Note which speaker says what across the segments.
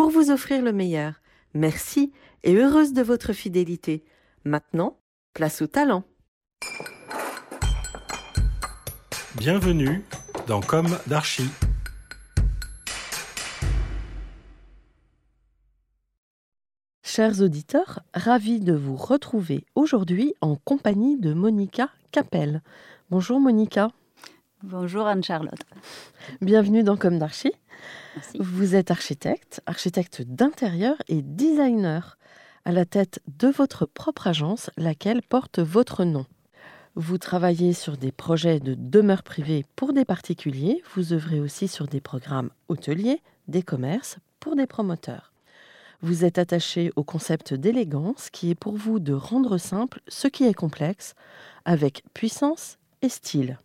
Speaker 1: pour vous offrir le meilleur. Merci et heureuse de votre fidélité. Maintenant, place au talent.
Speaker 2: Bienvenue dans Comme d'Archie.
Speaker 1: Chers auditeurs, ravis de vous retrouver aujourd'hui en compagnie de Monica Capel. Bonjour Monica,
Speaker 3: Bonjour Anne-Charlotte.
Speaker 1: bienvenue dans Comme d'Archie.
Speaker 3: Merci.
Speaker 1: Vous êtes architecte, architecte d'intérieur et designer, à la tête de votre propre agence, laquelle porte votre nom. Vous travaillez sur des projets de demeure privée pour des particuliers, vous œuvrez aussi sur des programmes hôteliers, des commerces, pour des promoteurs. Vous êtes attaché au concept d'élégance qui est pour vous de rendre simple ce qui est complexe, avec puissance et style.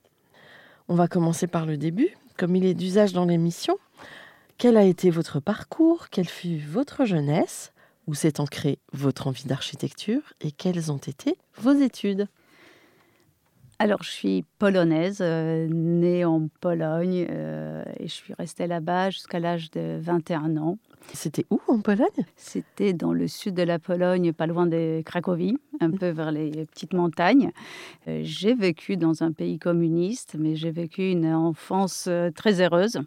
Speaker 1: On va commencer par le début, comme il est d'usage dans l'émission. Quel a été votre parcours? Quelle fut votre jeunesse? Où s'est ancrée votre envie d'architecture? Et quelles ont été vos études?
Speaker 3: Alors, je suis polonaise, euh, née en Pologne, euh, et je suis restée là-bas jusqu'à l'âge de 21 ans.
Speaker 1: C'était où en Pologne?
Speaker 3: C'était dans le sud de la Pologne, pas loin de Cracovie, un peu vers les petites montagnes. Euh, j'ai vécu dans un pays communiste, mais j'ai vécu une enfance très heureuse.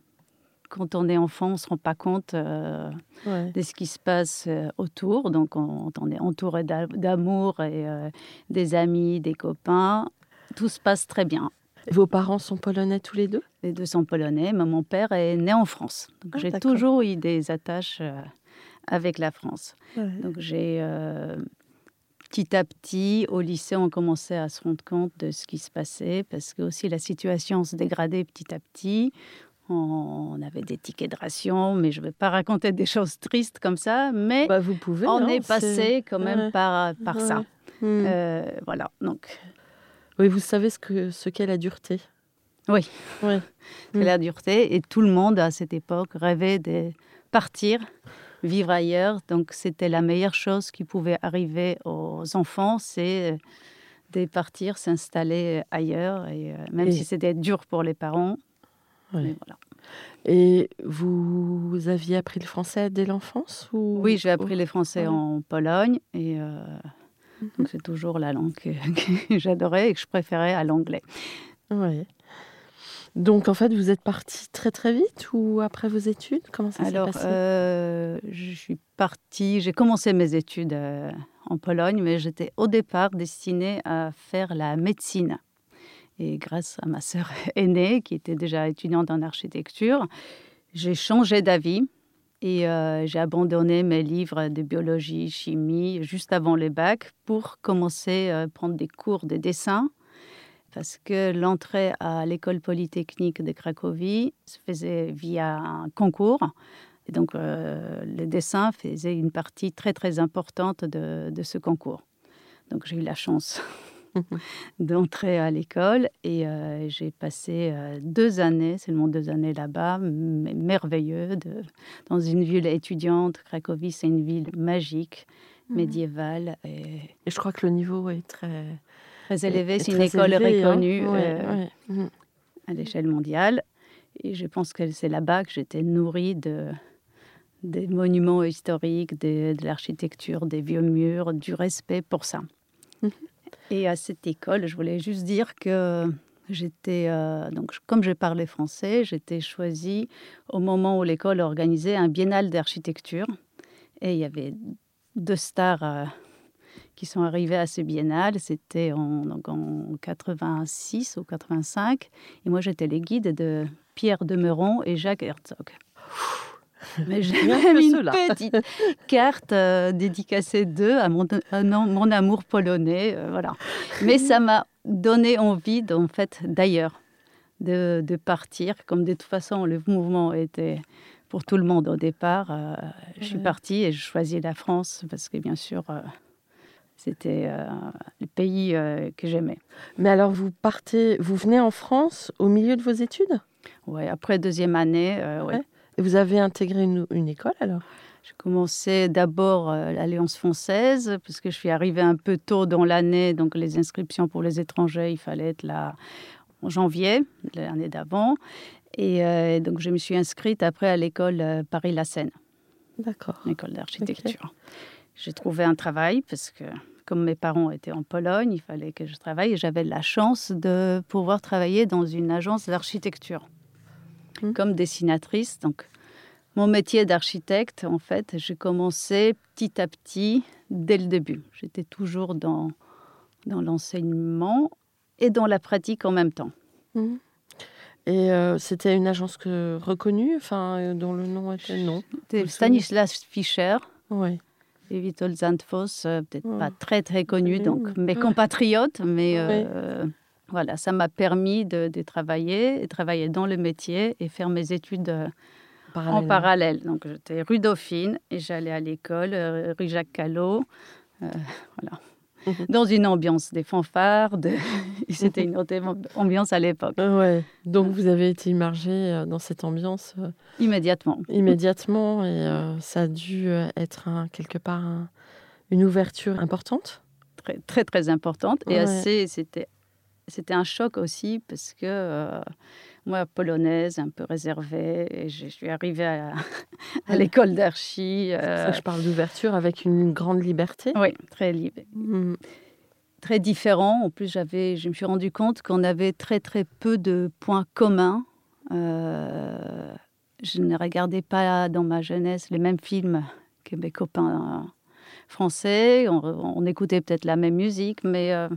Speaker 3: Quand on est enfant, on ne se rend pas compte de ce qui se passe autour. Donc, on, on est entouré d'a- d'amour et des amis, des copains. Tout se passe très bien.
Speaker 1: Vos parents sont polonais tous les deux?
Speaker 3: Les deux sont polonais, mais mon père est né en France. Donc,
Speaker 1: Ah,
Speaker 3: j'ai toujours eu des attaches euh, avec la France. Donc, j'ai euh, petit à petit, au lycée, on commençait à se rendre compte de ce qui se passait parce que aussi la situation se dégradait petit à petit. On avait des tickets de ration, mais je ne vais pas raconter des choses tristes comme ça, mais
Speaker 1: Bah, Vous pouvez.
Speaker 3: on
Speaker 1: hein,
Speaker 3: est passé quand même
Speaker 1: ouais.
Speaker 3: par, par ça.
Speaker 1: Hmm.
Speaker 3: Euh, voilà, donc
Speaker 1: Oui, vous savez ce qu'est ce la dureté.
Speaker 3: Oui.
Speaker 1: Oui.
Speaker 3: c'est la dureté. Et tout le monde, à cette époque, rêvait de partir, vivre ailleurs. Donc, c'était la meilleure chose qui pouvait arriver aux enfants, c'est euh, de partir, s'installer ailleurs. Et, euh, même
Speaker 1: Et-
Speaker 3: si c'était dur pour les parents.
Speaker 1: Ouais.
Speaker 3: mais voilà.
Speaker 1: Et vous aviez appris le français dès l'enfance ou...
Speaker 3: Oui, j'ai appris les français en Pologne. Et euh, donc, c'est toujours la langue que, que j'adorais et que je préférais à l'anglais.
Speaker 1: Oui. Donc en fait, vous êtes parti très très vite ou après vos études Comment ça s'est
Speaker 3: Alors,
Speaker 1: passé?
Speaker 3: euh, je suis partie, j'ai commencé mes études euh, en Pologne, mais j'étais au départ destinée à faire la médecine. Et grâce à ma sœur aînée, qui était déjà étudiante en architecture, j'ai changé d'avis et euh, j'ai abandonné mes livres de biologie, chimie juste avant les bacs pour commencer à prendre des cours de dessin parce que l'entrée à l'école polytechnique de Cracovie se faisait via un concours. Et donc, euh, le dessin faisait une partie très, très importante de ce concours. Donc, j'ai eu la chance d'entrer à l'école et euh, j'ai passé euh, deux années, seulement deux années là-bas, merveilleux, de, dans une ville étudiante. Cracovie, c'est une ville magique, médiévale et
Speaker 1: Et je crois que le niveau est très,
Speaker 3: très élevée.
Speaker 1: est
Speaker 3: C'est une école
Speaker 1: élevé, hein.
Speaker 3: reconnue.
Speaker 1: Ouais,
Speaker 3: euh,
Speaker 1: ouais. Mhm.
Speaker 3: à l'échelle mondiale. Et je pense que c'est là-bas que j'étais nourrie de, des monuments historiques, de l'architecture, des vieux murs, du respect pour ça. Et à cette école, je voulais juste dire que j'étais, euh, donc comme je parlais français, j'étais choisie au moment où l'école organisait un biennale d'architecture. Et il y avait deux stars euh, qui sont arrivées à ce biennale. C'était en, donc en 86 ou 85. Et moi, j'étais les guides de Pierre Demeron et Jacques Herzog. Mais j'ai même une
Speaker 1: cela.
Speaker 3: petite carte euh, dédicacée d'eux à mon, à non- mon amour polonais. euh, voilà. Mais ça m'a donné envie, en fait, d'ailleurs, de, de partir. Comme de toute façon, le mouvement était pour tout le monde au départ. euh, je suis partie et je choisis la France parce que, bien sûr, euh, c'était euh, le pays euh, que j'aimais.
Speaker 1: Mais alors, vous partez, vous venez en France au milieu de vos études?
Speaker 3: Ouais, après deuxième année, euh, ouais.
Speaker 1: Ouais. Et vous avez intégré une, une école alors?
Speaker 3: J'ai commencé d'abord euh, l'Alliance française, parce que je suis arrivée un peu tôt dans l'année, donc les inscriptions pour les étrangers, il fallait être là en janvier, l'année d'avant. Et euh, donc je me suis inscrite après à l'école euh, Paris-La Seine,
Speaker 1: D'accord.
Speaker 3: l'école d'architecture. J'ai trouvé un travail, parce que comme mes parents étaient en Pologne, il fallait que je travaille, et j'avais la chance de pouvoir travailler dans une agence d'architecture
Speaker 1: Mhm.
Speaker 3: comme dessinatrice. Donc, mon métier d'architecte, en fait, j'ai commencé petit à petit dès le début. J'étais toujours dans, dans l'enseignement et dans la pratique en même temps.
Speaker 1: Mhm. Et euh, c'était une agence que reconnue, enfin, euh, dont le nom était non.
Speaker 3: Stanislas Fischer
Speaker 1: Oui.
Speaker 3: et Witold Zandfoss, euh, peut-être
Speaker 1: Ouais.
Speaker 3: pas très très connus,
Speaker 1: Connu,
Speaker 3: donc
Speaker 1: mais-
Speaker 3: mes compatriotes, mais
Speaker 1: Ouais.
Speaker 3: euh, voilà, ça m'a permis de, de travailler, travailler dans le métier et faire mes études euh, en parallèle. Donc j'étais rue Dauphine et j'allais à l'école, euh, rue Jacques Callot, euh, voilà.
Speaker 1: Mhm.
Speaker 3: Dans une ambiance des fanfares, de... et c'était une autre ambiance à l'époque,
Speaker 1: ouais. Donc vous avez été immergé dans cette ambiance
Speaker 3: immédiatement.
Speaker 1: immédiatement et euh, ça a dû être un- quelque part un- une ouverture importante?
Speaker 3: très très très importante et
Speaker 1: Ouais.
Speaker 3: assez c'était c'était un choc aussi parce que euh, moi polonaise un peu réservée et je suis arrivée à, l'école d'archi
Speaker 1: ça
Speaker 3: euh,
Speaker 1: que je parle d'ouverture avec une grande liberté.
Speaker 3: oui très libre
Speaker 1: Mhm.
Speaker 3: très différent en plus j'avais je me suis rendu compte qu'on avait très très peu de points communs Euh, je ne regardais pas dans ma jeunesse les mêmes films que mes copains euh, français on, on écoutait peut-être la même musique mais euh,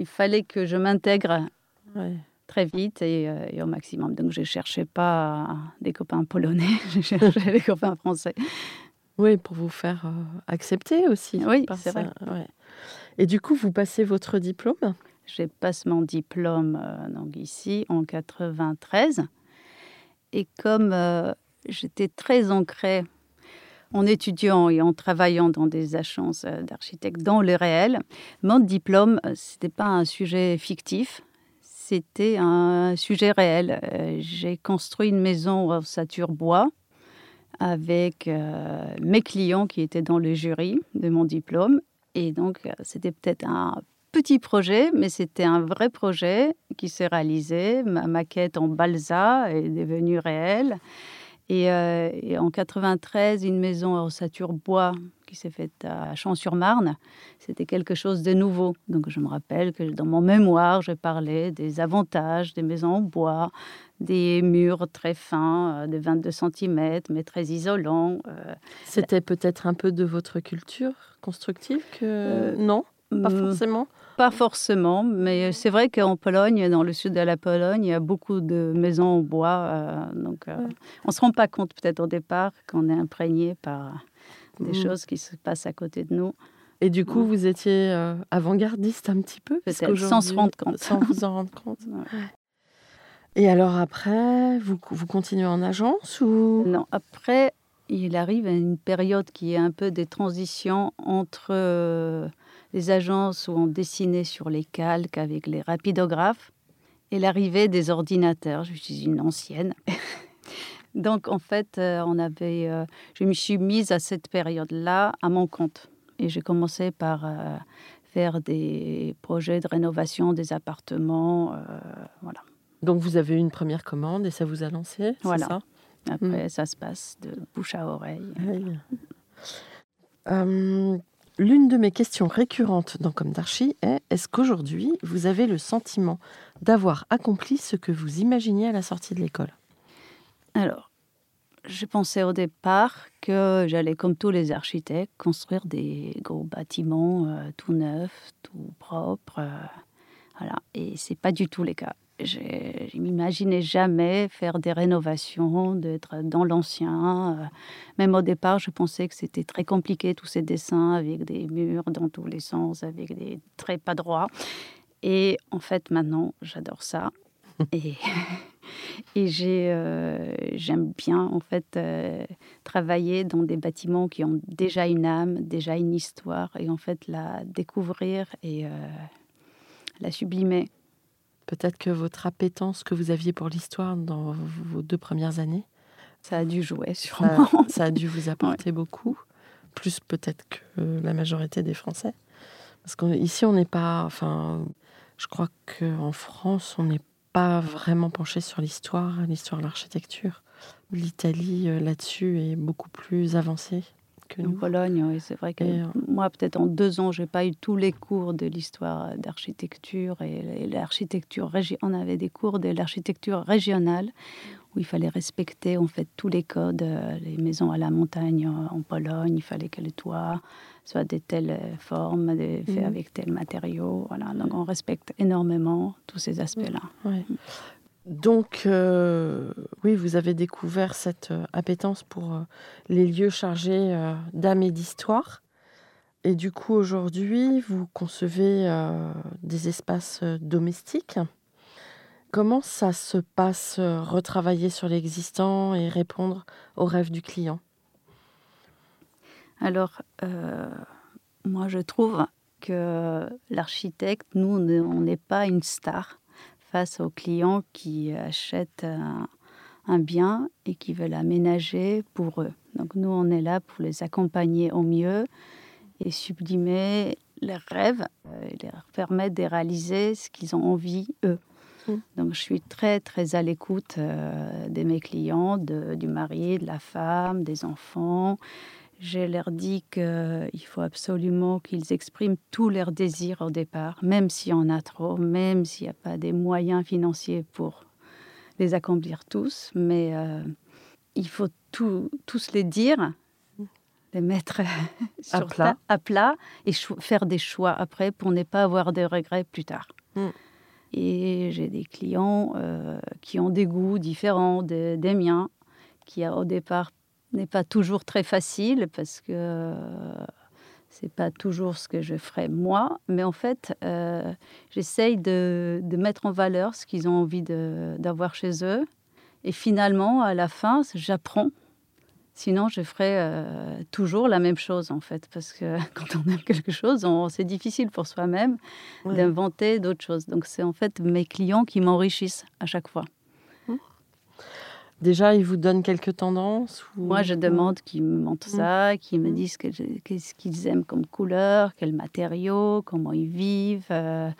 Speaker 3: il fallait que je m'intègre
Speaker 1: Ouais.
Speaker 3: très vite et, euh, et au maximum. Donc, je ne cherchais pas des copains polonais, je cherchais des copains français.
Speaker 1: Oui, pour vous faire euh, accepter aussi.
Speaker 3: Oui, c'est vrai.
Speaker 1: ouais. Et du coup, vous passez votre diplôme?
Speaker 3: Je passe mon diplôme euh, donc ici en 93. Et comme euh, j'étais très ancrée en étudiant et en travaillant dans des agences euh, d'architectes dans le réel, mon diplôme, euh, ce n'était pas un sujet fictif, c'était un sujet réel. Euh, J'ai construit une maison en ossature bois avec mes clients qui étaient dans le jury de mon diplôme. Et donc, c'était peut-être un petit projet, mais c'était un vrai projet qui s'est réalisé. Ma maquette en balsa est devenue réelle. Et, euh, et en 93, une maison en ossature bois qui s'est faite à Champs-sur-Marne, c'était quelque chose de nouveau. Donc je me rappelle que dans mon mémoire, je parlais des avantages des maisons en bois, des murs très fins, euh, de 22 cm, mais très isolants. euh,
Speaker 1: C'était peut-être un peu de votre culture constructive que...
Speaker 3: Euh,
Speaker 1: non, pas
Speaker 3: hum,
Speaker 1: forcément?
Speaker 3: Pas forcément, mais c'est vrai qu'en Pologne, dans le sud de la Pologne, il y a beaucoup de maisons en bois. euh, donc, euh,
Speaker 1: Ouais.
Speaker 3: on ne se rend pas compte peut-être au départ qu'on est imprégné par des
Speaker 1: Mhm.
Speaker 3: choses qui se passent à côté de nous.
Speaker 1: Et du coup,
Speaker 3: Ouais.
Speaker 1: vous étiez euh, avant-gardiste un petit peu?
Speaker 3: Peut-être, sans se rendre compte.
Speaker 1: Sans vous en rendre compte.
Speaker 3: Ouais.
Speaker 1: Et alors après, vous, vous continuez en agence ou?
Speaker 3: Non, après, il arrive à une période qui est un peu des transitions entre les agences où on dessinait sur les calques avec les rapidographes et l'arrivée des ordinateurs. Je suis une ancienne. Donc, en fait, euh, on avait, euh, je me suis mise à cette période-là à mon compte. Et j'ai commencé par euh, faire des projets de rénovation des appartements. euh, voilà.
Speaker 1: Donc vous avez eu une première commande et ça vous a lancé,
Speaker 3: Voilà.
Speaker 1: ça?
Speaker 3: Après, ça se passe de bouche à oreille.
Speaker 1: Oui. L'une de mes questions récurrentes dans Comme d'Archie est est-ce qu'aujourd'hui vous avez le sentiment d'avoir accompli ce que vous imaginiez à la sortie de l'école?
Speaker 3: Alors, j'ai pensé au départ que j'allais, comme tous les architectes, construire des gros bâtiments euh, tout neufs, tout propres. euh, voilà. Et c'est pas du tout le cas. Je ne m'imaginais jamais faire des rénovations, d'être dans l'ancien. euh. Même au départ, je pensais que c'était très compliqué, tous ces dessins avec des murs dans tous les sens, avec des traits pas droits. Et en fait, maintenant, j'adore ça. Et, et j'ai, euh, j'aime bien, en fait, euh, travailler dans des bâtiments qui ont déjà une âme, déjà une histoire, et en fait, la découvrir et euh, la sublimer.
Speaker 1: Peut-être que votre appétence que vous aviez pour l'histoire dans vos deux premières années,
Speaker 3: Ça a dû jouer,
Speaker 1: ça,
Speaker 3: sûrement.
Speaker 1: ça a dû vous apporter beaucoup, plus peut-être que la majorité des Français. Parce qu'ici, on n'est pas. Enfin, je crois qu'en France, on n'est pas vraiment penché sur l'histoire, l'histoire de l'architecture. L'Italie, euh, là-dessus, est beaucoup plus avancée nous.
Speaker 3: Pologne, oui, c'est vrai que
Speaker 1: Et, euh,
Speaker 3: moi, peut-être en deux ans, j'ai pas eu tous les cours de l'histoire d'architecture et, l'architecture. On avait des cours de l'architecture régionale où il fallait respecter en fait tous les codes, euh, les maisons à la montagne euh, en Pologne, il fallait que le toit soit de telle euh, forme, de- fait
Speaker 1: Mhm.
Speaker 3: avec tel matériau. Voilà, donc on respecte énormément tous ces aspects-là.
Speaker 1: Ouais. Donc, euh, oui, vous avez découvert cette euh, appétence pour euh, les lieux chargés d'âme et d'histoire. Et du coup, aujourd'hui, vous concevez des espaces domestiques. Comment ça se passe, retravailler sur l'existant et répondre aux rêves du client?
Speaker 3: Alors, moi, je trouve que l'architecte, nous, on n'est pas une star face aux clients qui achètent un, un bien et qui veulent aménager pour eux. Donc, nous, on est là pour les accompagner au mieux et sublimer leurs rêves euh, et leur permettre de réaliser ce qu'ils ont envie, eux.
Speaker 1: Mm.
Speaker 3: Donc, je suis très, très à l'écoute euh, de mes clients, de- du mari, de la femme, des enfants. Je leur dis qu'il faut absolument qu'ils expriment tous leurs désirs au départ, même s'il y en a trop, même s'il n'y a pas des moyens financiers pour les accomplir tous. Mais euh, il faut tout- tous les dire, les mettre sur
Speaker 1: plat.
Speaker 3: ta- à plat et faire des choix après pour ne pas avoir de regrets plus tard.
Speaker 1: Mm.
Speaker 3: Et j'ai des clients euh, qui ont des goûts différents de- des miens, qui au départ n'est pas toujours très facile parce que euh, c'est pas toujours ce que je ferais moi, mais en fait, euh, j'essaye de, de mettre en valeur ce qu'ils ont envie de- d'avoir chez eux. Et finalement, à la fin, j'apprends. Sinon, je ferais euh, toujours la même chose, en fait, parce que quand on aime quelque chose, c'est difficile pour soi-même
Speaker 1: Ouais.
Speaker 3: d'inventer d'autres choses. Donc, c'est en fait mes clients qui m'enrichissent à chaque fois.
Speaker 1: Déjà, ils vous donnent quelques tendances ou...
Speaker 3: Moi, je demande qu'ils me montrent ça, qu'ils me
Speaker 1: Mm.
Speaker 3: disent qu'est-ce qu'ils aiment comme couleur, quels matériaux, comment ils vivent. euh,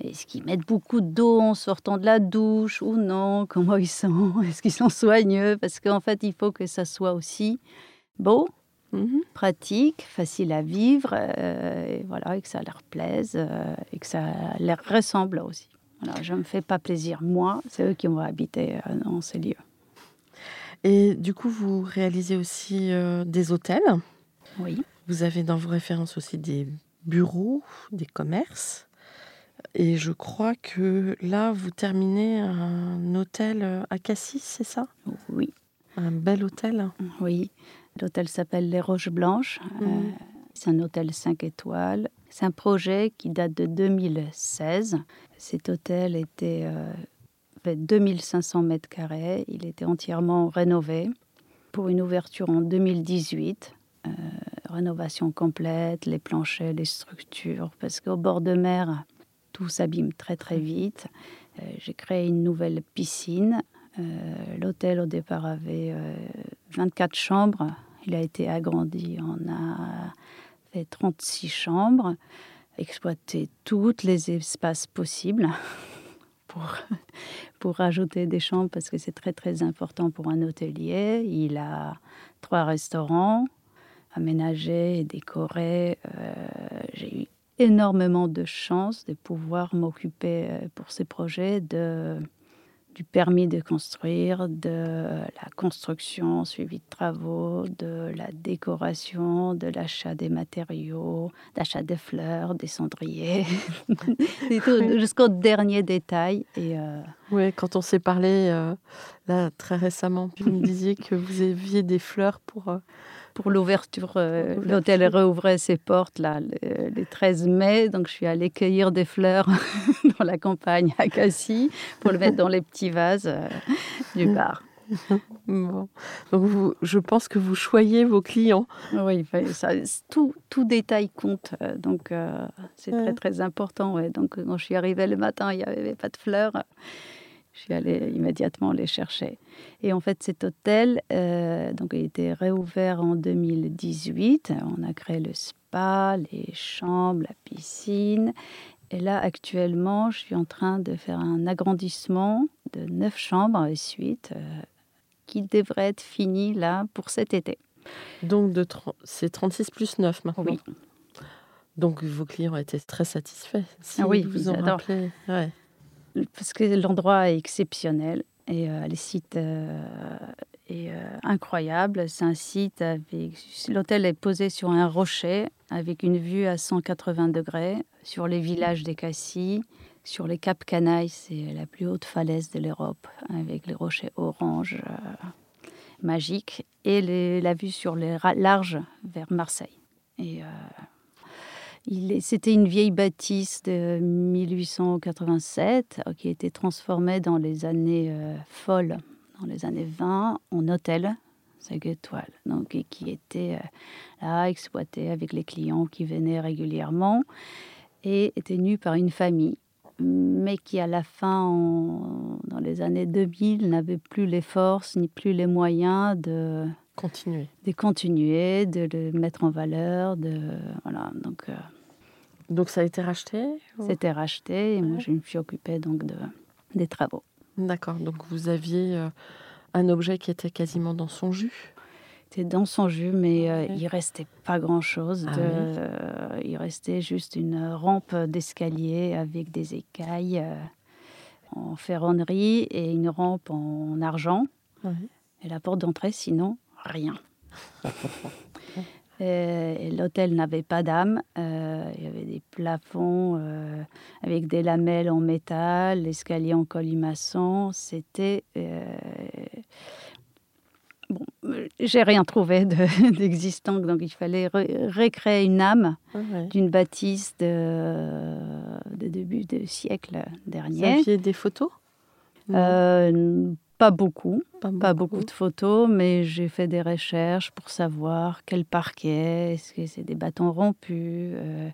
Speaker 3: est-ce qu'ils mettent beaucoup d'eau en sortant de la douche ou non Comment ils sont Est-ce qu'ils sont soigneux Parce qu'en fait, il faut que ça soit aussi beau,
Speaker 1: Mhm.
Speaker 3: pratique, facile à vivre, euh, et voilà, et que ça leur plaise, euh, et que ça leur ressemble aussi. Voilà, je ne me fais pas plaisir, moi, c'est eux qui vont habiter dans ces lieux.
Speaker 1: Et du coup, vous réalisez aussi euh, des hôtels.
Speaker 3: Oui.
Speaker 1: Vous avez dans vos références aussi des bureaux, des commerces. Et je crois que là, vous terminez un hôtel à Cassis, c'est ça?
Speaker 3: Oui.
Speaker 1: Un bel hôtel.
Speaker 3: Oui, l'hôtel s'appelle Les Roches Blanches.
Speaker 1: Mhm.
Speaker 3: Euh, c'est un hôtel 5 étoiles. C'est un projet qui date de 2016. Cet hôtel était euh, fait 2500 mètres carrés. Il était entièrement rénové pour une ouverture en 2018. Euh, rénovation complète, les planchers, les structures, parce qu'au bord de mer, tout s'abîme très très vite. Euh, J'ai créé une nouvelle piscine. Euh, L'hôtel au départ avait euh, 24 chambres. Il a été agrandi. On a fait 36 chambres, exploité tous les espaces possibles pour, pour rajouter des chambres parce que c'est très très important pour un hôtelier. Il a trois restaurants aménagés et décorés. Euh, j'ai eu énormément de chance de pouvoir m'occuper euh, pour ces projets de du permis de construire, de la construction suivi de travaux, de la décoration, de l'achat des matériaux, d'achat des fleurs, des cendriers, jusqu'au dernier détail. Et
Speaker 1: euh, Oui, quand on s'est parlé euh, là très récemment, vous me disiez que vous aviez des fleurs pour...
Speaker 3: Euh, pour l'ouverture. Euh, l'hôtel rouvrait ses portes là, le, 13 mai, donc je suis allée cueillir des fleurs dans la campagne à Cassis pour le mettre dans les petits vases euh, du bar.
Speaker 1: Bon. Donc vous, je pense que vous choyez vos clients.
Speaker 3: Oui, ça, tout, tout détail compte. Euh, donc c'est très très important. Ouais. Donc quand je suis arrivée le matin, il n'y avait pas de fleurs. Je suis allée immédiatement les chercher. Et en fait, cet hôtel, euh, donc, a été réouvert en 2018. On a créé le spa, les chambres, la piscine. Et là, actuellement, je suis en train de faire un agrandissement de neuf chambres et suite euh, qui devrait être fini là pour cet été.
Speaker 1: Donc, de c'est 36 plus 9 maintenant
Speaker 3: Oui.
Speaker 1: Donc, vos clients étaient très satisfaits. Si ah oui, vous en rappelez. Ouais
Speaker 3: parce que l'endroit est exceptionnel et euh, le site euh, est euh, incroyable. C'est un site avec. L'hôtel est posé sur un rocher avec une vue à 180 degrés sur les villages des Cassis. Sur les Cap Canailles, c'est la plus haute falaise de l'Europe avec les rochers orange magiques et la vue sur les larges vers Marseille. C'était une vieille bâtisse de 1887 euh, qui a été transformée dans les années euh, folles, dans les années 20, en hôtel 5 étoiles, donc, et qui était euh, là exploité avec les clients qui venaient régulièrement et était tenu par une famille, mais qui à la fin, dans les années 2000, n'avait plus les forces ni plus les moyens de
Speaker 1: continuer,
Speaker 3: de continuer, de le mettre en valeur, de voilà donc.
Speaker 1: Donc ça a été racheté
Speaker 3: C'était racheté et moi je me suis occupée donc de, des travaux.
Speaker 1: D'accord, donc vous aviez euh, un objet qui était quasiment dans son jus?
Speaker 3: C'était dans son jus, mais euh, il restait pas grand-chose. Ah euh, il restait juste une rampe d'escalier avec des écailles en ferronnerie et une rampe en argent. Et la porte d'entrée, sinon, rien. Euh, l'hôtel n'avait pas d'âme. Euh, il y avait des plafonds euh, avec des lamelles en métal, l'escalier en colimaçon. C'était. Bon, j'ai rien trouvé d'existant, donc il fallait recréer une âme ah d'une bâtisse de, de, début du siècle dernier.
Speaker 1: Vous aviez des photos?
Speaker 3: Pas beaucoup, pas, beaucoup. de photos, mais j'ai fait des recherches pour savoir quel parquet, est-ce que c'est des bâtons rompus, euh,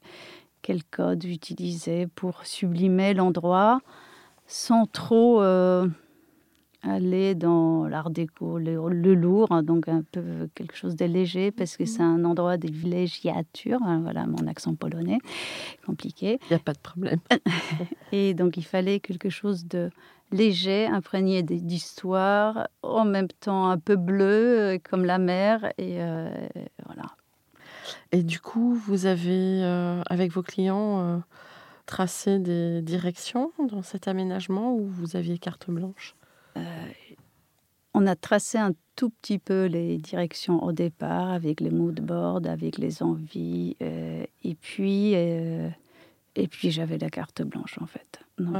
Speaker 3: quel code utiliser pour sublimer l'endroit sans trop euh, aller dans l'art déco, le, lourd, hein, donc un peu quelque chose de léger, parce que c'est un endroit de villégiature, hein, voilà mon accent polonais, compliqué.
Speaker 1: Il n'y a pas de problème.
Speaker 3: Et donc il fallait quelque chose de léger, imprégné d'histoire, en même temps un peu bleu, euh, comme la mer. Et euh, voilà.
Speaker 1: Et du coup, vous avez, euh, avec vos clients, tracé des directions dans cet aménagement ou vous aviez carte blanche?
Speaker 3: On a tracé un tout petit peu les directions au départ, avec les mood boards, avec les envies. et puis, et puis j'avais la carte blanche, en fait. Donc,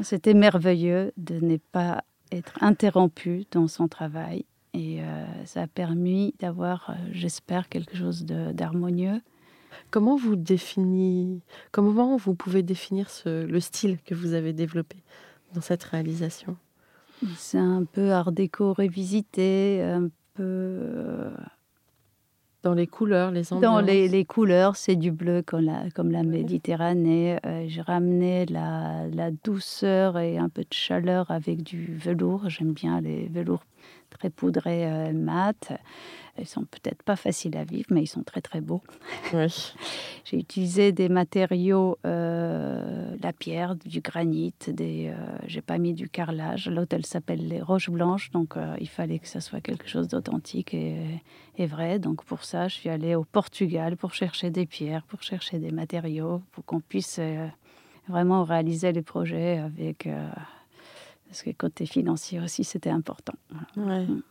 Speaker 3: c'était merveilleux de ne pas être interrompu dans son travail et euh, ça a permis d'avoir, euh, j'espère, quelque chose d'harmonieux.
Speaker 1: Comment vous définissez, comment vous pouvez définir le style que vous avez développé dans cette réalisation?
Speaker 3: C'est un peu art déco révisité, un peu.
Speaker 1: Dans les couleurs, les ambiances
Speaker 3: Dans les, les couleurs, c'est du bleu comme la, comme la Méditerranée. Euh, J'ai ramené la, la douceur et un peu de chaleur avec du velours. J'aime bien les velours très poudrés euh, mat. Ils sont peut-être pas faciles à vivre, mais ils sont très très beaux.
Speaker 1: Oui.
Speaker 3: J'ai utilisé des matériaux, euh, la pierre, du granit. Des, euh, j'ai pas mis du carrelage. L'hôtel s'appelle les Roches Blanches, donc il fallait que ça soit quelque chose d'authentique et, et vrai. Donc pour ça, je suis allée au Portugal pour chercher des pierres, pour chercher des matériaux, pour qu'on puisse euh, vraiment réaliser les projets avec. euh, parce que côté financier aussi, c'était important. Voilà.
Speaker 1: Ouais.
Speaker 3: Mm.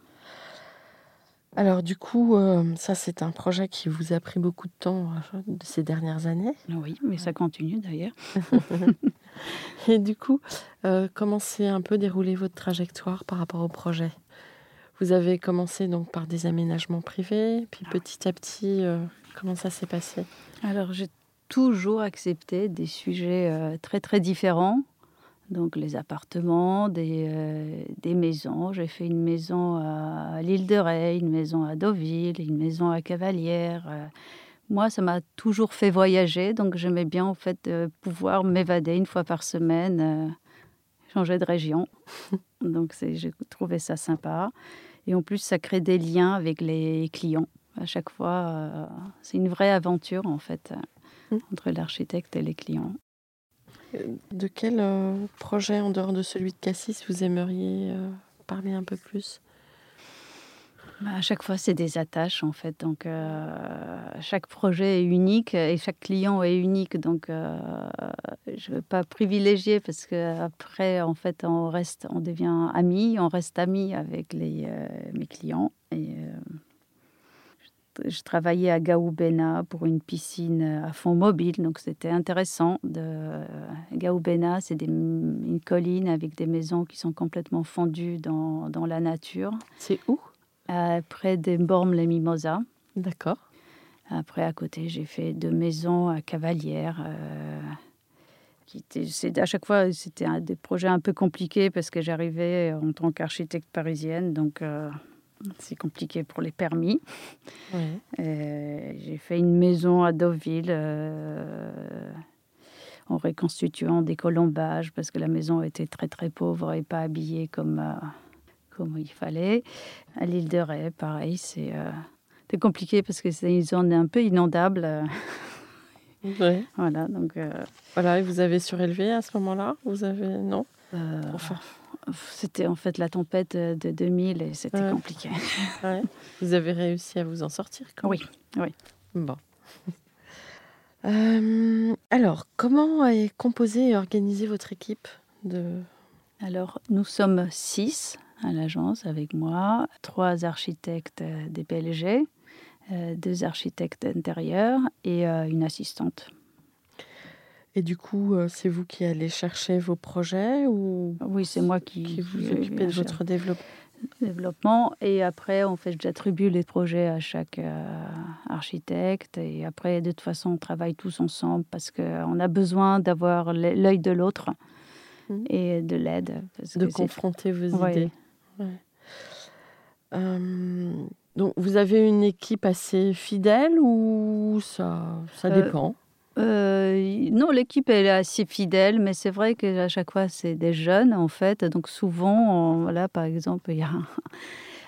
Speaker 1: Alors du coup, euh, ça c'est un projet qui vous a pris beaucoup de temps euh, de ces dernières années.
Speaker 3: Oui, mais ça continue d'ailleurs.
Speaker 1: Et du coup, euh, comment s'est un peu déroulée votre trajectoire par rapport au projet? Vous avez commencé donc par des aménagements privés, puis petit à petit, euh, comment ça s'est passé?
Speaker 3: Alors, j'ai toujours accepté des sujets euh, très très différents. Donc, les appartements, des, euh, des maisons. J'ai fait une maison à l'île de Ré, une maison à Deauville, une maison à Cavalière. Moi, ça m'a toujours fait voyager, donc j'aimais bien en fait pouvoir m'évader une fois par semaine, changer de région. donc, j'ai trouvé ça sympa. Et en plus, ça crée des liens avec les clients. À chaque fois, euh, c'est une vraie aventure en fait
Speaker 1: Mm.
Speaker 3: entre l'architecte et les clients.
Speaker 1: De quel euh, projet en dehors de celui de Cassis vous aimeriez euh, parler un peu plus?
Speaker 3: Bah, À chaque fois, c'est des attaches en fait. Donc, euh, chaque projet est unique et chaque client est unique. Donc, euh, je ne veux pas privilégier parce que après, en fait, on reste, on devient amis, on reste amis avec les, euh, mes clients. Et je, travaillais à Gaoubena pour une piscine à fond mobile, donc c'était intéressant. De Gaoubena, c'est une colline avec des maisons qui sont complètement fondues dans, dans la nature.
Speaker 1: C'est où?
Speaker 3: Euh, près des Bormes-les-Mimosas.
Speaker 1: D'accord.
Speaker 3: Après, à côté, j'ai fait deux maisons à Cavalière. euh, qui étaient- c'est- à chaque fois, c'était un des projets un peu compliqués parce que j'arrivais en tant qu'architecte parisienne, donc euh, c'est compliqué pour les permis.
Speaker 1: Ouais.
Speaker 3: Euh, j'ai fait une maison à Deauville euh, en reconstituant des colombages parce que la maison était très très pauvre et pas habillée comme, euh, comme il fallait. À l'île de Ré, pareil, c'est euh, compliqué parce que c'est une zone un peu inondable. euh,
Speaker 1: Ouais.
Speaker 3: voilà, donc euh,
Speaker 1: Voilà, et vous avez surélevé à ce moment-là? Vous avez non?
Speaker 3: Euh,
Speaker 1: faire-
Speaker 3: c'était en fait la tempête de 2000 et c'était
Speaker 1: Ouais.
Speaker 3: compliqué.
Speaker 1: Ouais. Vous avez réussi à vous en sortir quand
Speaker 3: Oui, oui.
Speaker 1: Bon. Euh, alors, comment est composée et organisée votre équipe de...
Speaker 3: Alors, nous sommes six à l'agence avec moi, trois architectes des PLG, euh, deux architectes intérieurs et euh, une assistante.
Speaker 1: Et du coup, euh, c'est vous qui allez chercher vos projets ou
Speaker 3: Oui, c'est moi qui,
Speaker 1: qui vous occupez de votre développement
Speaker 3: développement. Et après, en fait, j'attribue les projets à chaque euh, architecte. Et après, de toute façon, on travaille tous ensemble parce qu'on a besoin d'avoir l'œil de l'autre
Speaker 1: Mhm.
Speaker 3: et de l'aide.
Speaker 1: de confronter vos
Speaker 3: Ouais.
Speaker 1: idées Ouais. Euh, donc, vous avez une équipe assez fidèle ou ça, ça
Speaker 3: Euh,
Speaker 1: dépend?
Speaker 3: Euh, non, l'équipe est assez fidèle, mais c'est vrai qu'à chaque fois c'est des jeunes en fait. Donc souvent, on- voilà, par exemple, il y a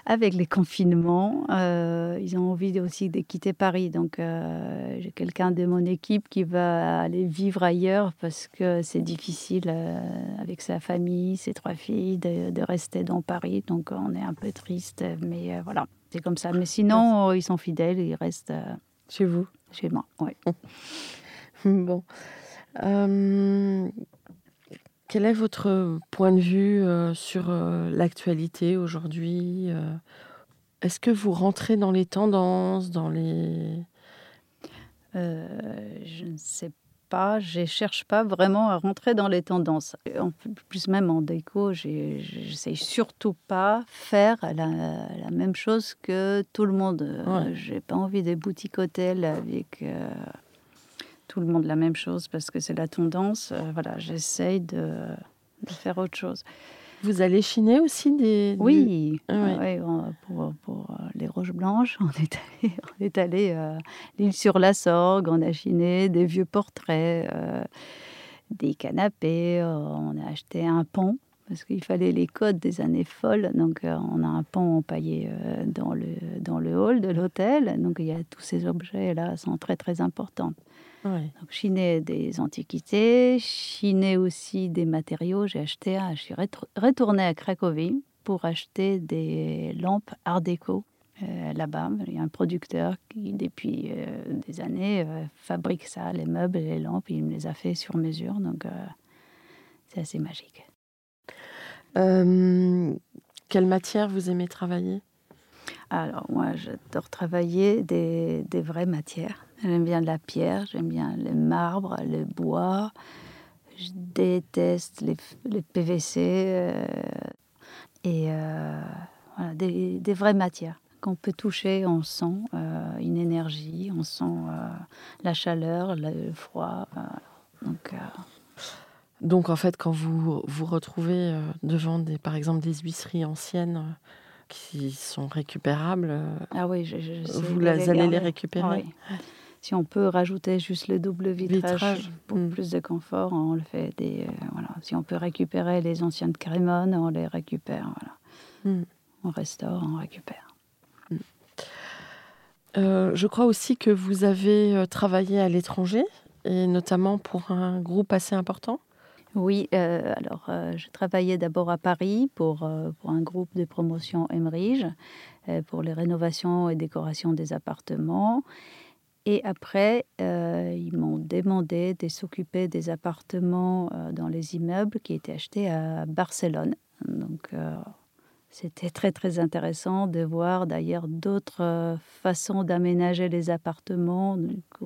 Speaker 3: avec les confinements, euh, ils ont envie aussi de quitter Paris. Donc euh, j'ai quelqu'un de mon équipe qui va aller vivre ailleurs parce que c'est difficile euh, avec sa famille, ses trois filles, de, de rester dans Paris. Donc on est un peu triste, mais voilà, c'est comme ça. Mais sinon, ils sont fidèles, ils restent
Speaker 1: chez vous?
Speaker 3: chez moi. Ouais.
Speaker 1: Bon. Euh, quel est votre point de vue euh, sur euh, l'actualité aujourd'hui euh, Est-ce que vous rentrez dans les tendances, dans les...
Speaker 3: Euh, je ne sais pas, je ne cherche pas vraiment à rentrer dans les tendances. En plus, même en déco, j'essaye surtout pas faire la, la même chose que tout le monde. Euh,
Speaker 1: Ouais.
Speaker 3: J'ai pas envie des boutiques hôtels avec euh, tout le monde la même chose parce que c'est la tendance. Euh, voilà, j'essaye de de faire autre chose.
Speaker 1: Vous allez chiner aussi des...
Speaker 3: Oui,
Speaker 1: Ah ouais.
Speaker 3: ouais, on- pour, pour, euh, les Roches Blanches, on est allé, on est allé à l'île sur la Sorgue, on a chiné des vieux portraits, euh, des canapés, euh, on a acheté un pont parce qu'il fallait les codes des années folles. Donc euh, on a un pont empaillé euh, dans, le, dans le hall de l'hôtel. Donc il y a tous ces objets-là sont très très importants.
Speaker 1: Ouais.
Speaker 3: Donc, chiner des antiquités, chiner aussi des matériaux. J'ai acheté, un- je suis retournée à Cracovie pour acheter des lampes Art déco. euh, Là-bas, il y a un producteur qui, depuis euh, des années, euh, fabrique ça, les meubles et les lampes. Il me les a fait sur mesure, donc euh, c'est assez magique.
Speaker 1: Euh, quelle matière vous aimez travailler?
Speaker 3: Alors, moi, j'adore travailler des, des vraies matières. J'aime bien la pierre, j'aime bien le marbre, le bois. Je déteste les, les PVC euh, et euh, voilà, des, des vraies matières qu'on peut toucher. On sent euh, une énergie, on sent la chaleur, le froid. donc,
Speaker 1: Donc en fait, quand vous vous retrouvez devant des, par exemple des huisseries anciennes qui sont récupérables,
Speaker 3: ah oui, je, je sais
Speaker 1: vous
Speaker 3: les
Speaker 1: allez les récupérer.
Speaker 3: Oui. Si on peut rajouter juste le double vitrage,
Speaker 1: Vitrage,
Speaker 3: pour
Speaker 1: mm.
Speaker 3: plus de confort, on le fait. Des, euh, voilà. Si on peut récupérer les anciennes crémones, on les récupère. Voilà.
Speaker 1: Mm.
Speaker 3: On restaure, on récupère.
Speaker 1: Euh, je crois aussi que vous avez euh, travaillé à l'étranger et notamment pour un groupe assez important.
Speaker 3: Oui, euh, alors euh, je travaillais d'abord à Paris pour, euh, pour un groupe de promotion Emerige, pour les rénovations et décorations des appartements. Et après, euh, ils m'ont demandé de s'occuper des appartements euh, dans les immeubles qui étaient achetés à Barcelone. Donc, euh, c'était très très intéressant de voir d'ailleurs d'autres façons d'aménager les appartements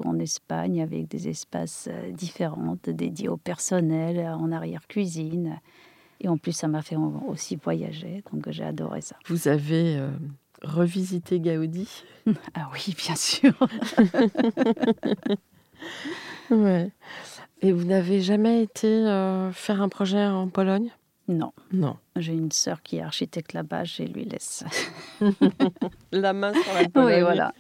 Speaker 3: en Espagne avec des espaces différents dédiés au personnel, en arrière-cuisine. Et en plus, ça m'a fait aussi voyager, donc j'ai adoré ça.
Speaker 1: Vous avez revisité Gaudi.
Speaker 3: Ah oui, bien sûr.
Speaker 1: Ouais. Et vous n'avez jamais été euh, faire un projet en Pologne?
Speaker 3: Non,
Speaker 1: Non.
Speaker 3: j'ai une sœur qui est architecte là-bas, je lui laisse.
Speaker 1: La main sur la Pologne.
Speaker 3: oui, voilà.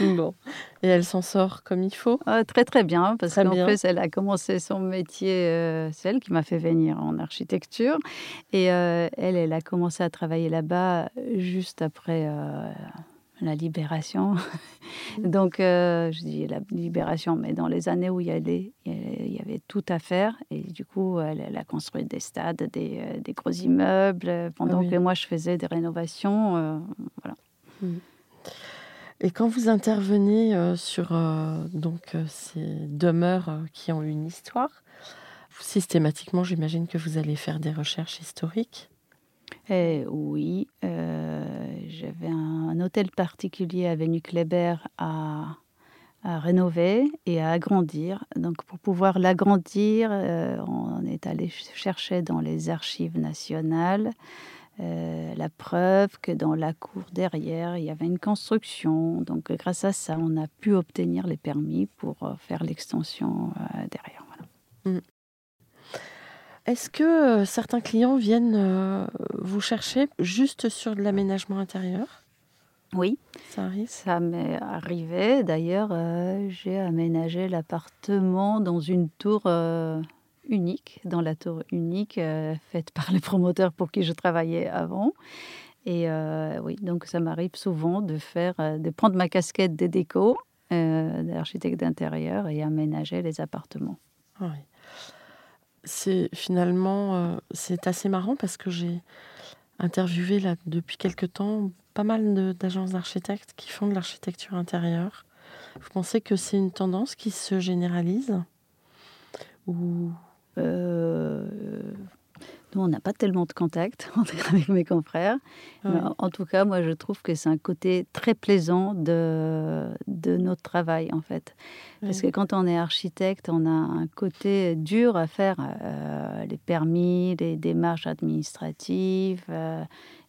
Speaker 1: Bon. Et elle s'en sort comme il faut.
Speaker 3: Ah, très très bien, parce qu'en plus, elle a commencé son métier, euh, c'est elle qui m'a fait venir en architecture. Et euh, elle, elle a commencé à travailler là-bas juste après euh, la libération. Donc, euh, je dis la libération, mais dans les années où il y, avait, il y avait tout à faire. Et du coup, elle, elle a construit des stades, des, euh, des gros immeubles, euh, pendant
Speaker 1: oui.
Speaker 3: que moi, je faisais des rénovations. euh, voilà.
Speaker 1: Et quand vous intervenez sur euh, donc ces demeures qui ont une histoire, systématiquement, j'imagine que vous allez faire des recherches historiques.
Speaker 3: Eh oui, euh, j'avais un, hôtel particulier avenue Kléber à, à rénover et à agrandir. Donc pour pouvoir l'agrandir, euh, on est allé ch- chercher dans les archives nationales euh, la preuve que dans la cour derrière, il y avait une construction. Donc grâce à ça, on a pu obtenir les permis pour euh, faire l'extension euh, derrière. voilà.
Speaker 1: Est-ce que euh, certains clients viennent euh, vous chercher juste sur de l'aménagement intérieur?
Speaker 3: Oui.
Speaker 1: Ça arrive?
Speaker 3: Ça m'est arrivé. D'ailleurs, euh, j'ai aménagé l'appartement dans une tour euh, unique, dans la tour unique euh, faite par le promoteur pour qui je travaillais avant. Et oui, donc ça m'arrive souvent de faire, de prendre ma casquette des décos d'architecte d'intérieur et aménager les appartements.
Speaker 1: Oui. C'est finalement euh, c'est assez marrant parce que j'ai interviewé là depuis quelque temps pas mal d'agences d'architectes qui font de l'architecture intérieure. Vous pensez que c'est une tendance qui se généralise ou
Speaker 3: Euh, nous, on n'a pas tellement de contact avec mes confrères.
Speaker 1: Ouais.
Speaker 3: en- tout cas, moi, je trouve que c'est un côté très plaisant de, de notre travail, en fait. Parce que quand on est architecte, on a un côté dur à faire, euh, les permis, les démarches administratives. euh,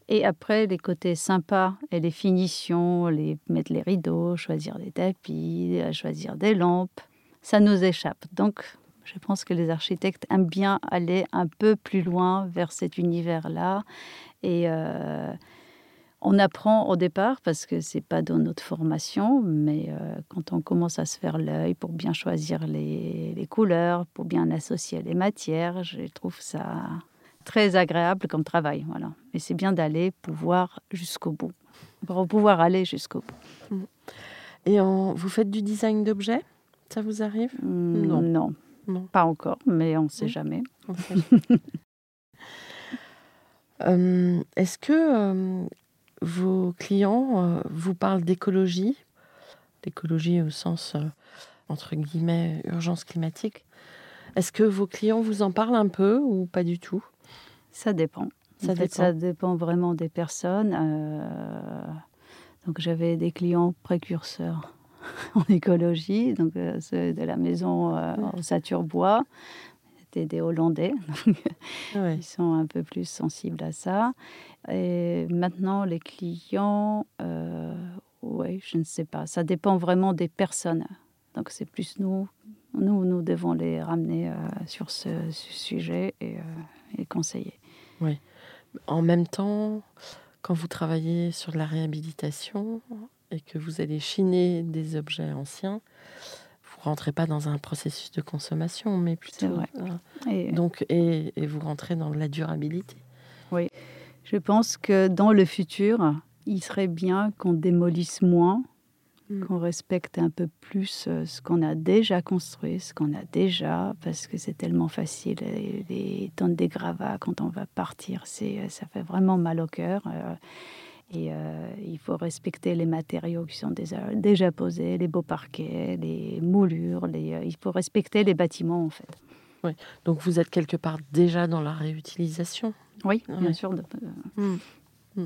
Speaker 3: et après, les côtés sympas et les finitions, les, mettre les rideaux, choisir des tapis, euh, choisir des lampes, ça nous échappe. Donc, Je pense que les architectes aiment bien aller un peu plus loin vers cet univers-là. Et euh, on apprend au départ parce que c'est pas dans notre formation, mais euh, quand on commence à se faire l'œil pour bien choisir les, les, couleurs, pour bien associer les matières, je trouve ça très agréable comme travail. Voilà. Mais c'est bien d'aller pouvoir jusqu'au bout, pour pouvoir aller jusqu'au bout.
Speaker 1: Et en, vous faites du design d'objets? Ça vous arrive?
Speaker 3: Mmh, non. non. Non. Pas encore, mais on ne sait jamais.
Speaker 1: euh, Est-ce que euh, vos clients euh, vous parlent d'écologie? D'écologie au sens, euh, entre guillemets, urgence climatique. Est-ce que vos clients vous en parlent un peu ou pas du tout?
Speaker 3: Ça dépend. Ça, en fait, dépend. ça dépend vraiment des personnes. donc j'avais des clients précurseurs en écologie, donc euh, ceux de la maison euh, en Saturbois. C'était des Hollandais, donc ouais. ils sont un peu plus sensibles à ça. Et maintenant, les clients, euh, oui, je ne sais pas. Ça dépend vraiment des personnes. Donc c'est plus nous, nous, nous devons les ramener euh, sur ce, ce, sujet et, euh, et conseiller.
Speaker 1: Oui. En même temps, quand vous travaillez sur la réhabilitation, et que vous allez chiner des objets anciens, vous rentrez pas dans un processus de consommation, mais plutôt.
Speaker 3: Vrai.
Speaker 1: Euh, et... Donc, et, et, vous rentrez dans la durabilité.
Speaker 3: Oui, je pense que dans le futur, il serait bien qu'on démolisse moins, mm. qu'on respecte un peu plus euh, ce qu'on a déjà construit, ce qu'on a déjà, parce que c'est tellement facile. Les, tonnes des gravats quand on va partir, c'est ça fait vraiment mal au cœur. Euh, et euh, il faut respecter les matériaux qui sont déjà, déjà posés, les beaux parquets, les moulures. Les, euh, il faut respecter les bâtiments, en fait.
Speaker 1: Oui. Donc vous êtes quelque part déjà dans la réutilisation?
Speaker 3: Oui, bien oui. sûr. De...
Speaker 1: Mmh. Mmh.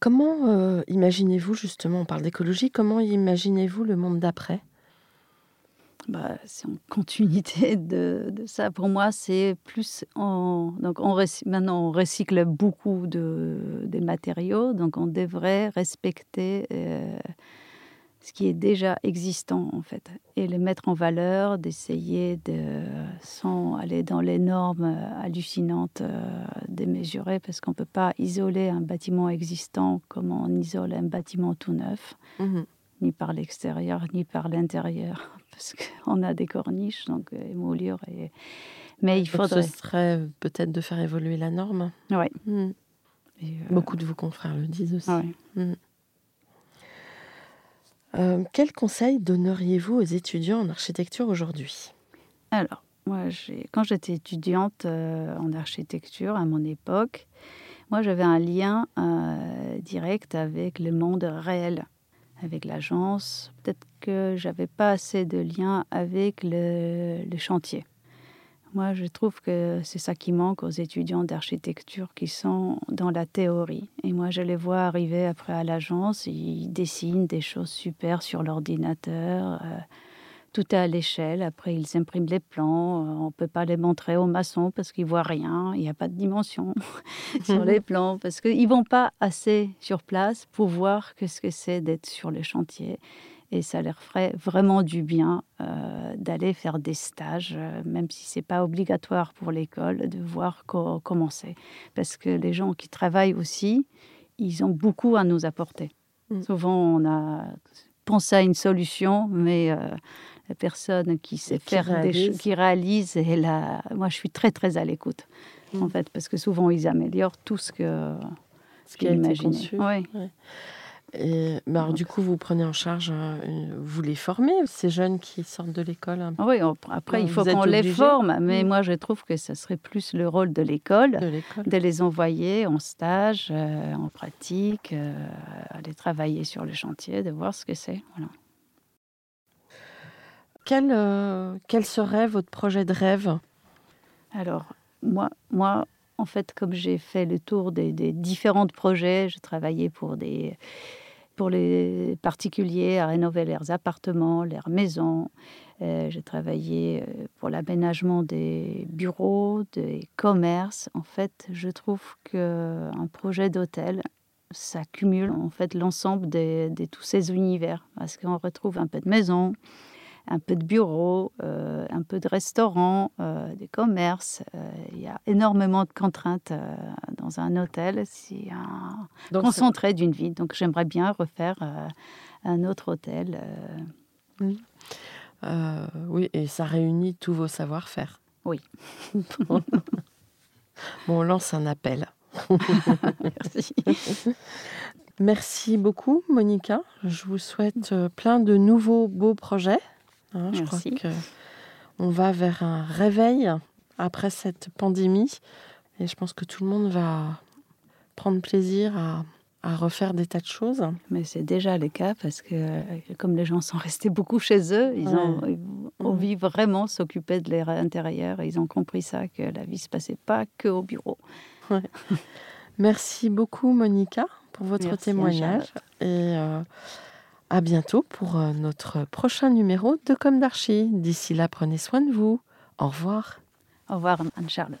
Speaker 1: Comment euh, imaginez-vous, justement, on parle d'écologie, comment imaginez-vous le monde d'après?
Speaker 3: Bah, c'est en continuité de, ça. Pour moi, c'est plus en, donc on maintenant on recycle beaucoup de des matériaux, donc on devrait respecter euh, ce qui est déjà existant en fait et les mettre en valeur, d'essayer de sans aller dans les normes hallucinantes euh, démesurées parce qu'on peut pas isoler un bâtiment existant comme on isole un bâtiment tout neuf. Mmh. Ni par l'extérieur ni par l'intérieur parce qu'on a des corniches, donc euh, moulures. Et... Mais il
Speaker 1: donc
Speaker 3: faudrait.
Speaker 1: Ce serait peut-être de faire évoluer la norme.
Speaker 3: Oui.
Speaker 1: Mmh. Et euh... Beaucoup de vos confrères le disent aussi.
Speaker 3: Ouais.
Speaker 1: Mmh. Euh, quel conseil donneriez-vous aux étudiants en architecture aujourd'hui?
Speaker 3: Alors, moi, quand j'étais étudiante euh, en architecture à mon époque, moi j'avais un lien euh, direct avec le monde réel avec l'agence. Peut-être que j'avais pas assez de lien avec le, chantier. Moi, je trouve que c'est ça qui manque aux étudiants d'architecture qui sont dans la théorie. Et moi, je les vois arriver après à l'agence, ils dessinent des choses super sur l'ordinateur. Euh, tout est à l'échelle. Après, ils impriment les plans. On ne peut pas les montrer aux maçons parce qu'ils ne voient rien. Il n'y a pas de dimension sur les plans parce qu'ils ne vont pas assez sur place pour voir ce que c'est d'être sur les chantiers. Et ça leur ferait vraiment du bien euh, d'aller faire des stages, euh, même si ce n'est pas obligatoire pour l'école, de voir co comment c'est. Parce que les gens qui travaillent aussi, ils ont beaucoup à nous apporter. Mmh. Souvent, on a pensé à une solution, mais... Euh, la personne qui sait qui faire réalise. des qui réalise et là moi je suis très très à l'écoute mmh. en fait parce que souvent ils améliorent tout ce que
Speaker 1: ce qui a été conçu
Speaker 3: oui.
Speaker 1: ouais. Et, mais alors, du coup, vous prenez en charge, euh, vous les formez, ces jeunes qui sortent de l'école
Speaker 3: Oui, après, il faut qu'on les forme, mais mmh. moi, je trouve que ce serait plus le rôle de l'école, de, de, les envoyer en stage, euh, en pratique, euh, aller travailler sur le chantier, de voir ce que c'est. Voilà.
Speaker 1: Quel, euh, quel, serait votre projet de rêve?
Speaker 3: Alors, moi, moi, en fait, comme j'ai fait le tour des, différents projets, j'ai travaillé pour, les particuliers à rénover leurs appartements, leurs maisons. Euh, j'ai travaillé euh, pour l'aménagement des bureaux, des commerces. En fait, je trouve qu'un projet d'hôtel, ça cumule en fait l'ensemble de tous ces univers parce qu'on retrouve un peu de maison, un peu de bureaux, euh, un peu de restaurants, euh, des commerces. Euh, il y a énormément de contraintes dans un hôtel. C'est un
Speaker 1: Donc,
Speaker 3: concentré d'une vie. Donc j'aimerais bien refaire un autre hôtel. euh,
Speaker 1: oui, et ça réunit tous vos savoir-faire.
Speaker 3: Oui.
Speaker 1: bon, on lance un appel.
Speaker 3: Merci.
Speaker 1: Merci beaucoup, Monica. Je vous souhaite plein de nouveaux beaux projets. Hein, je crois
Speaker 3: Merci.
Speaker 1: que on va vers un réveil après cette pandémie. Et je pense que tout le monde va prendre plaisir à, à refaire des tas de choses.
Speaker 3: Mais c'est déjà le cas parce que euh, comme les gens sont restés beaucoup chez eux, ils ont
Speaker 1: Ouais.
Speaker 3: ont envie vraiment s'occuper de leur intérieur. Et ils ont compris ça, que la vie ne se passait pas que au bureau.
Speaker 1: Merci beaucoup, Monica, pour votre
Speaker 3: Merci,
Speaker 1: témoignage. Et euh, à bientôt pour euh, notre prochain numéro de Comme d'Archie. D'ici là, prenez soin de vous. Au revoir.
Speaker 3: Au revoir, Anne-Charlotte.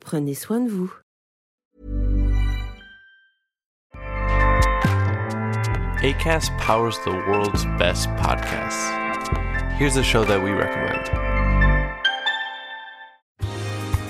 Speaker 4: prenez soin de vous.
Speaker 5: ACAST powers the world's best podcasts. Here's a show that we recommend.